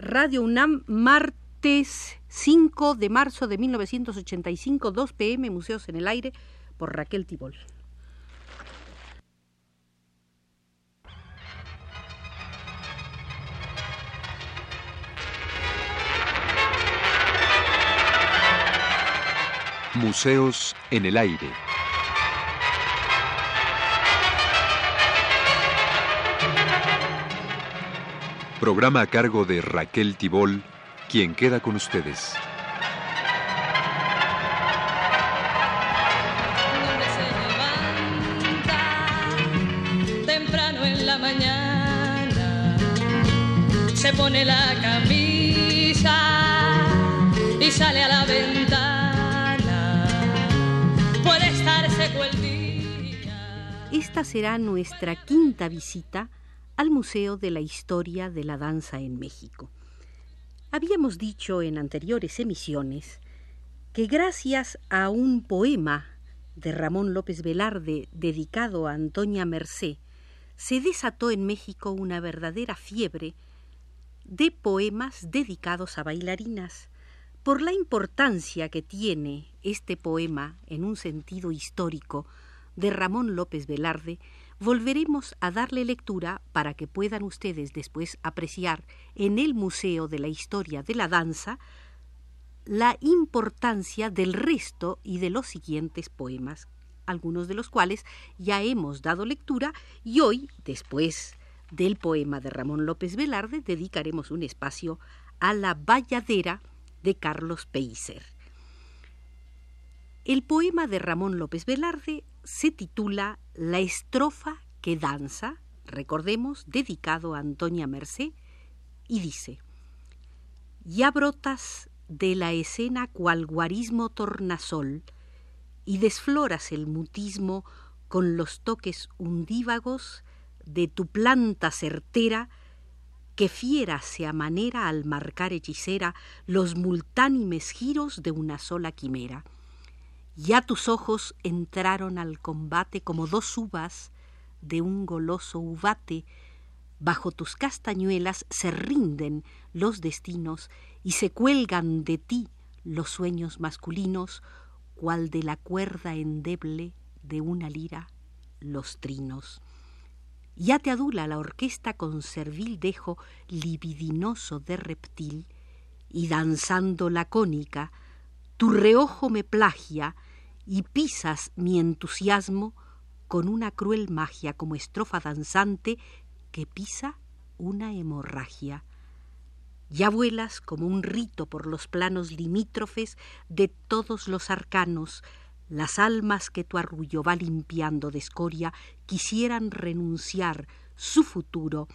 Radio UNAM, martes 5 de marzo de 1985, 2 pm, Museos en el Aire, por Raquel Tibol. Museos en el Aire. Programa a cargo de Raquel Tibol, quien queda con ustedes. se temprano en la mañana, se pone la camisa y sale a la ventana. Puede estar seco el día. Esta será nuestra quinta visita al Museo de la Historia de la Danza en México. Habíamos dicho en anteriores emisiones que gracias a un poema de Ramón López Velarde dedicado a Antonia Mercé, se desató en México una verdadera fiebre de poemas dedicados a bailarinas, por la importancia que tiene este poema en un sentido histórico de Ramón López Velarde, volveremos a darle lectura para que puedan ustedes después apreciar en el Museo de la Historia de la Danza la importancia del resto y de los siguientes poemas, algunos de los cuales ya hemos dado lectura y hoy, después del poema de Ramón López Velarde, dedicaremos un espacio a la valladera de Carlos Peiser. El poema de Ramón López Velarde se titula La estrofa que danza, recordemos, dedicado a Antonia Mercé, y dice, Ya brotas de la escena cual guarismo tornasol, y desfloras el mutismo con los toques undívagos de tu planta certera, que fiera se amanera al marcar hechicera los multánimes giros de una sola quimera. Ya tus ojos entraron al combate como dos uvas de un goloso uvate, bajo tus castañuelas se rinden los destinos y se cuelgan de ti los sueños masculinos, cual de la cuerda endeble de una lira los trinos. Ya te adula la orquesta con servil dejo libidinoso de reptil, y danzando la cónica, tu reojo me plagia y pisas mi entusiasmo con una cruel magia como estrofa danzante que pisa una hemorragia. Ya vuelas como un rito por los planos limítrofes de todos los arcanos, las almas que tu arrullo va limpiando de escoria quisieran renunciar su futuro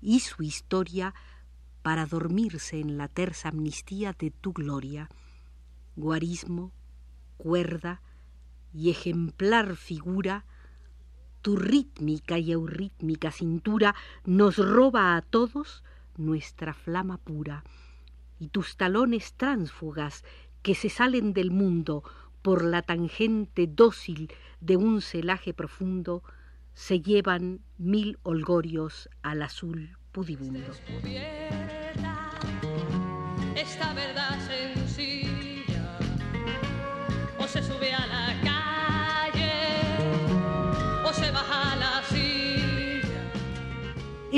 y su historia para dormirse en la tersa amnistía de tu gloria. Guarismo, cuerda y ejemplar figura tu rítmica y eurítmica cintura nos roba a todos nuestra flama pura, y tus talones tránsfugas que se salen del mundo por la tangente dócil de un celaje profundo, se llevan mil holgorios al azul pudibundo.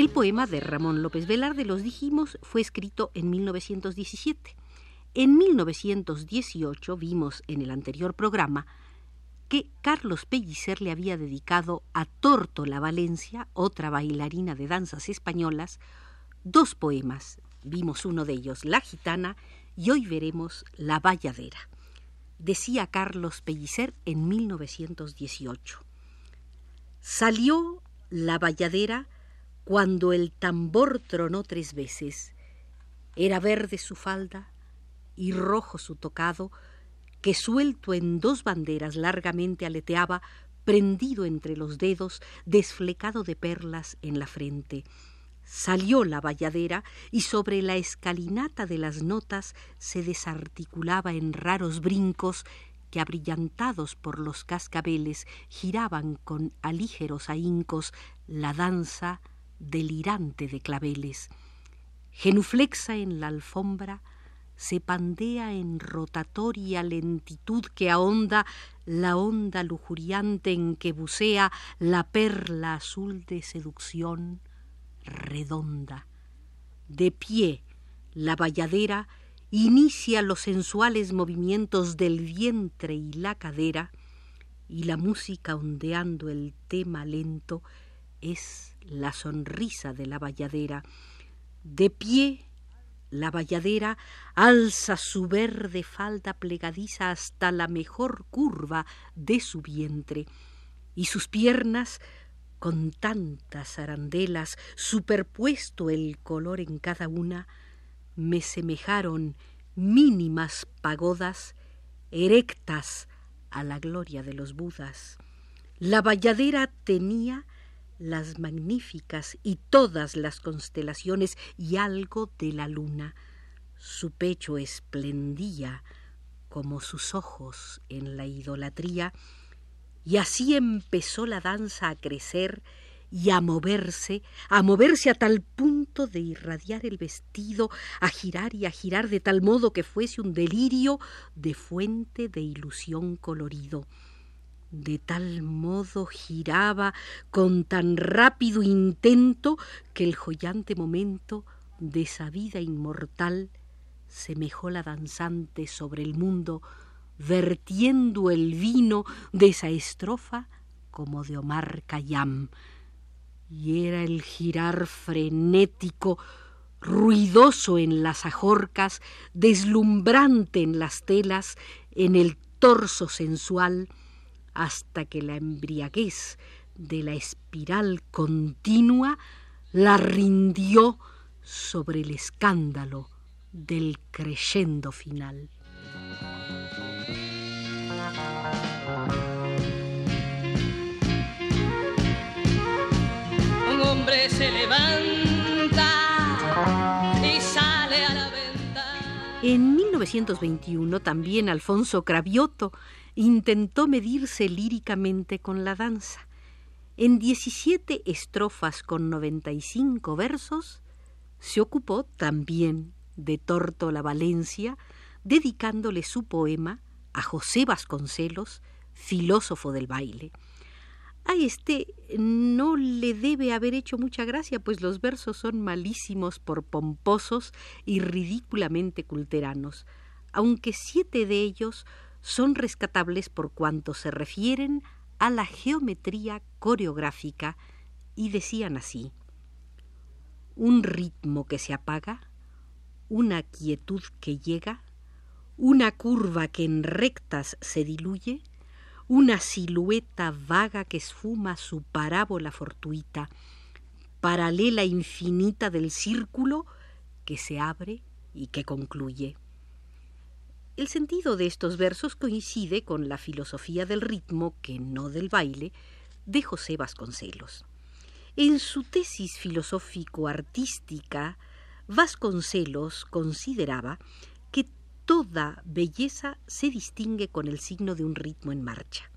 El poema de Ramón López Velarde, los dijimos, fue escrito en 1917. En 1918 vimos en el anterior programa que Carlos Pellicer le había dedicado a Tórtola Valencia, otra bailarina de danzas españolas, dos poemas. Vimos uno de ellos, La Gitana, y hoy veremos La Valladera. Decía Carlos Pellicer en 1918. Salió la valladera cuando el tambor tronó tres veces. Era verde su falda y rojo su tocado, que suelto en dos banderas largamente aleteaba, prendido entre los dedos, desflecado de perlas en la frente. Salió la valladera y sobre la escalinata de las notas se desarticulaba en raros brincos que abrillantados por los cascabeles giraban con alígeros ahincos la danza delirante de claveles. genuflexa en la alfombra, se pandea en rotatoria lentitud que ahonda la onda lujuriante en que bucea la perla azul de seducción redonda. De pie, la valladera inicia los sensuales movimientos del vientre y la cadera, y la música ondeando el tema lento es la sonrisa de la valladera. De pie, la valladera alza su verde falda plegadiza hasta la mejor curva de su vientre, y sus piernas, con tantas arandelas, superpuesto el color en cada una, me semejaron mínimas pagodas erectas a la gloria de los Budas. La valladera tenía las magníficas y todas las constelaciones y algo de la luna. Su pecho esplendía como sus ojos en la idolatría, y así empezó la danza a crecer y a moverse, a moverse a tal punto de irradiar el vestido, a girar y a girar de tal modo que fuese un delirio de fuente de ilusión colorido de tal modo giraba con tan rápido intento que el joyante momento de esa vida inmortal semejó la danzante sobre el mundo, vertiendo el vino de esa estrofa como de Omar Khayyam. Y era el girar frenético, ruidoso en las ajorcas, deslumbrante en las telas, en el torso sensual, hasta que la embriaguez de la espiral continua la rindió sobre el escándalo del creyendo final. Un hombre se levanta y sale a la venta. En 1921 también Alfonso Cravioto intentó medirse líricamente con la danza. En 17 estrofas con 95 versos, se ocupó también de Tórtola Valencia, dedicándole su poema a José Vasconcelos, filósofo del baile. A este no le debe haber hecho mucha gracia, pues los versos son malísimos por pomposos y ridículamente culteranos, aunque siete de ellos son rescatables por cuanto se refieren a la geometría coreográfica y decían así un ritmo que se apaga, una quietud que llega, una curva que en rectas se diluye, una silueta vaga que esfuma su parábola fortuita, paralela infinita del círculo que se abre y que concluye. El sentido de estos versos coincide con la filosofía del ritmo, que no del baile, de José Vasconcelos. En su tesis filosófico-artística, Vasconcelos consideraba que toda belleza se distingue con el signo de un ritmo en marcha.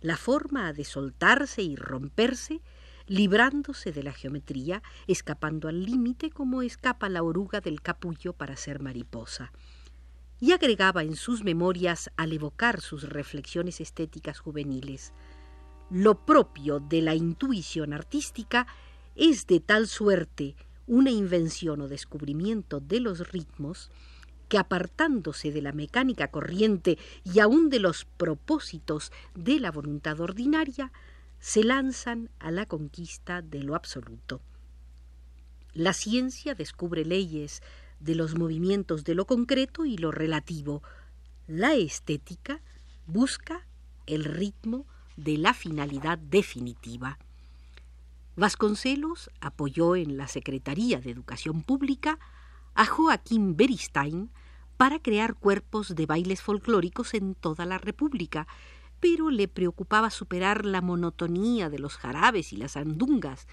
La forma de soltarse y romperse, librándose de la geometría, escapando al límite como escapa la oruga del capullo para ser mariposa y agregaba en sus memorias al evocar sus reflexiones estéticas juveniles. Lo propio de la intuición artística es de tal suerte una invención o descubrimiento de los ritmos que apartándose de la mecánica corriente y aun de los propósitos de la voluntad ordinaria, se lanzan a la conquista de lo absoluto. La ciencia descubre leyes de los movimientos de lo concreto y lo relativo. La estética busca el ritmo de la finalidad definitiva. Vasconcelos apoyó en la Secretaría de Educación Pública a Joaquín Beristain para crear cuerpos de bailes folclóricos en toda la República, pero le preocupaba superar la monotonía de los jarabes y las andungas,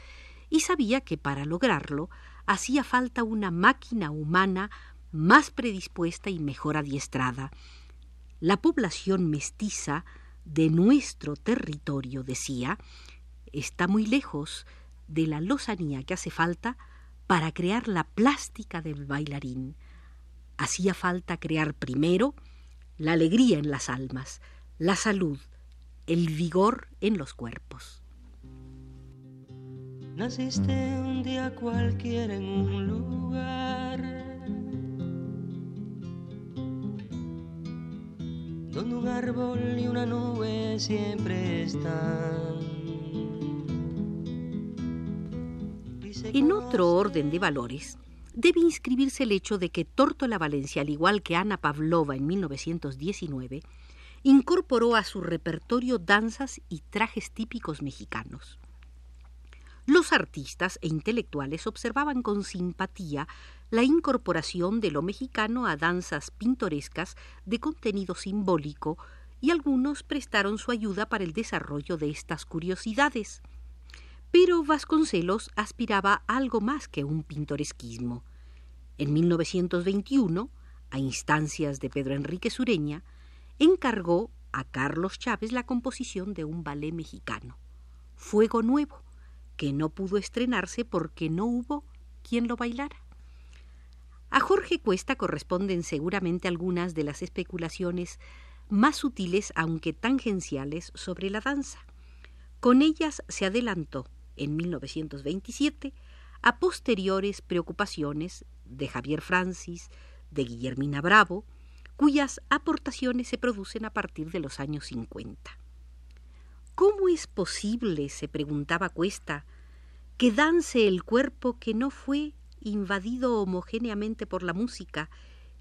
y sabía que para lograrlo hacía falta una máquina humana más predispuesta y mejor adiestrada. La población mestiza de nuestro territorio, decía, está muy lejos de la lozanía que hace falta para crear la plástica del bailarín. Hacía falta crear primero la alegría en las almas, la salud, el vigor en los cuerpos. Naciste un día cualquiera en un lugar donde un árbol y una nube siempre están. En otro orden de valores, debe inscribirse el hecho de que Tórtola Valencia, al igual que Ana Pavlova en 1919, incorporó a su repertorio danzas y trajes típicos mexicanos. Los artistas e intelectuales observaban con simpatía la incorporación de lo mexicano a danzas pintorescas de contenido simbólico y algunos prestaron su ayuda para el desarrollo de estas curiosidades. Pero Vasconcelos aspiraba a algo más que un pintoresquismo. En 1921, a instancias de Pedro Enrique Sureña, encargó a Carlos Chávez la composición de un ballet mexicano, Fuego Nuevo, que no pudo estrenarse porque no hubo quien lo bailara. A Jorge Cuesta corresponden seguramente algunas de las especulaciones más sutiles aunque tangenciales sobre la danza. Con ellas se adelantó, en 1927, a posteriores preocupaciones de Javier Francis, de Guillermina Bravo, cuyas aportaciones se producen a partir de los años 50. ¿Cómo es posible, se preguntaba Cuesta, que dance el cuerpo que no fue invadido homogéneamente por la música,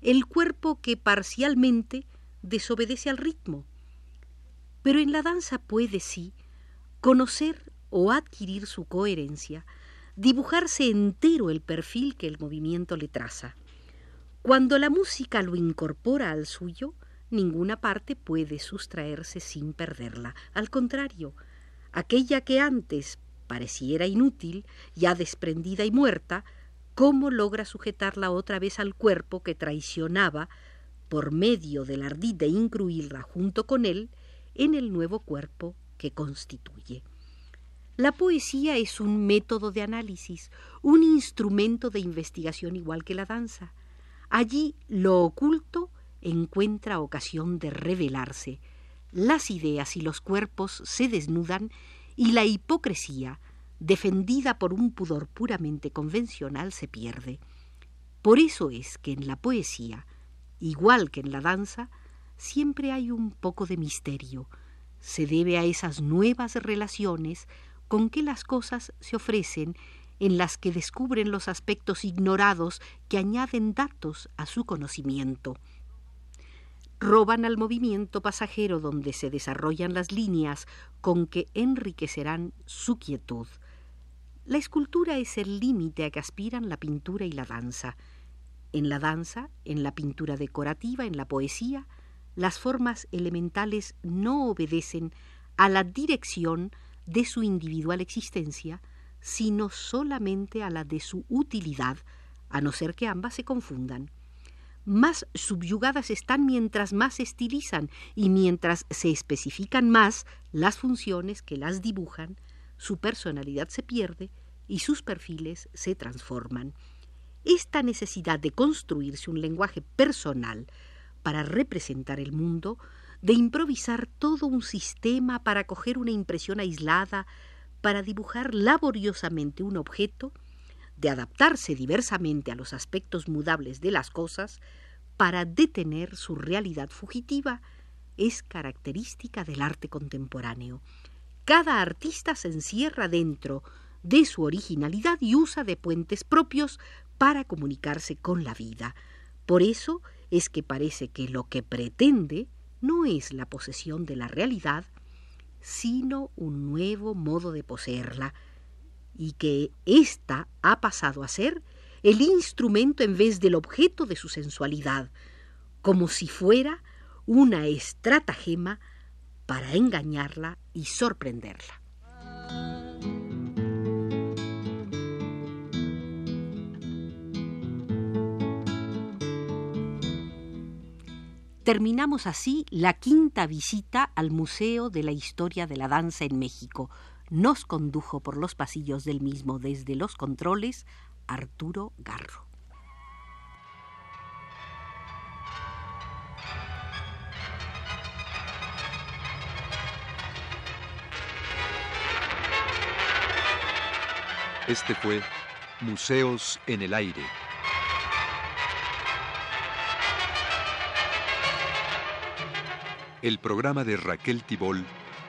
el cuerpo que parcialmente desobedece al ritmo? Pero en la danza puede, sí, conocer o adquirir su coherencia, dibujarse entero el perfil que el movimiento le traza. Cuando la música lo incorpora al suyo, ninguna parte puede sustraerse sin perderla. Al contrario, aquella que antes pareciera inútil, ya desprendida y muerta, cómo logra sujetarla otra vez al cuerpo que traicionaba, por medio del ardid de incluirla junto con él, en el nuevo cuerpo que constituye. La poesía es un método de análisis, un instrumento de investigación igual que la danza. Allí lo oculto encuentra ocasión de revelarse. Las ideas y los cuerpos se desnudan y la hipocresía, defendida por un pudor puramente convencional, se pierde. Por eso es que en la poesía, igual que en la danza, siempre hay un poco de misterio. Se debe a esas nuevas relaciones con que las cosas se ofrecen, en las que descubren los aspectos ignorados que añaden datos a su conocimiento roban al movimiento pasajero donde se desarrollan las líneas con que enriquecerán su quietud. La escultura es el límite a que aspiran la pintura y la danza. En la danza, en la pintura decorativa, en la poesía, las formas elementales no obedecen a la dirección de su individual existencia, sino solamente a la de su utilidad, a no ser que ambas se confundan más subyugadas están mientras más se estilizan y mientras se especifican más las funciones que las dibujan, su personalidad se pierde y sus perfiles se transforman. Esta necesidad de construirse un lenguaje personal para representar el mundo, de improvisar todo un sistema para coger una impresión aislada, para dibujar laboriosamente un objeto, de adaptarse diversamente a los aspectos mudables de las cosas para detener su realidad fugitiva es característica del arte contemporáneo. Cada artista se encierra dentro de su originalidad y usa de puentes propios para comunicarse con la vida. Por eso es que parece que lo que pretende no es la posesión de la realidad, sino un nuevo modo de poseerla, y que ésta ha pasado a ser el instrumento en vez del objeto de su sensualidad, como si fuera una estratagema para engañarla y sorprenderla. Terminamos así la quinta visita al Museo de la Historia de la Danza en México. Nos condujo por los pasillos del mismo desde los controles Arturo Garro. Este fue Museos en el Aire. El programa de Raquel Tibol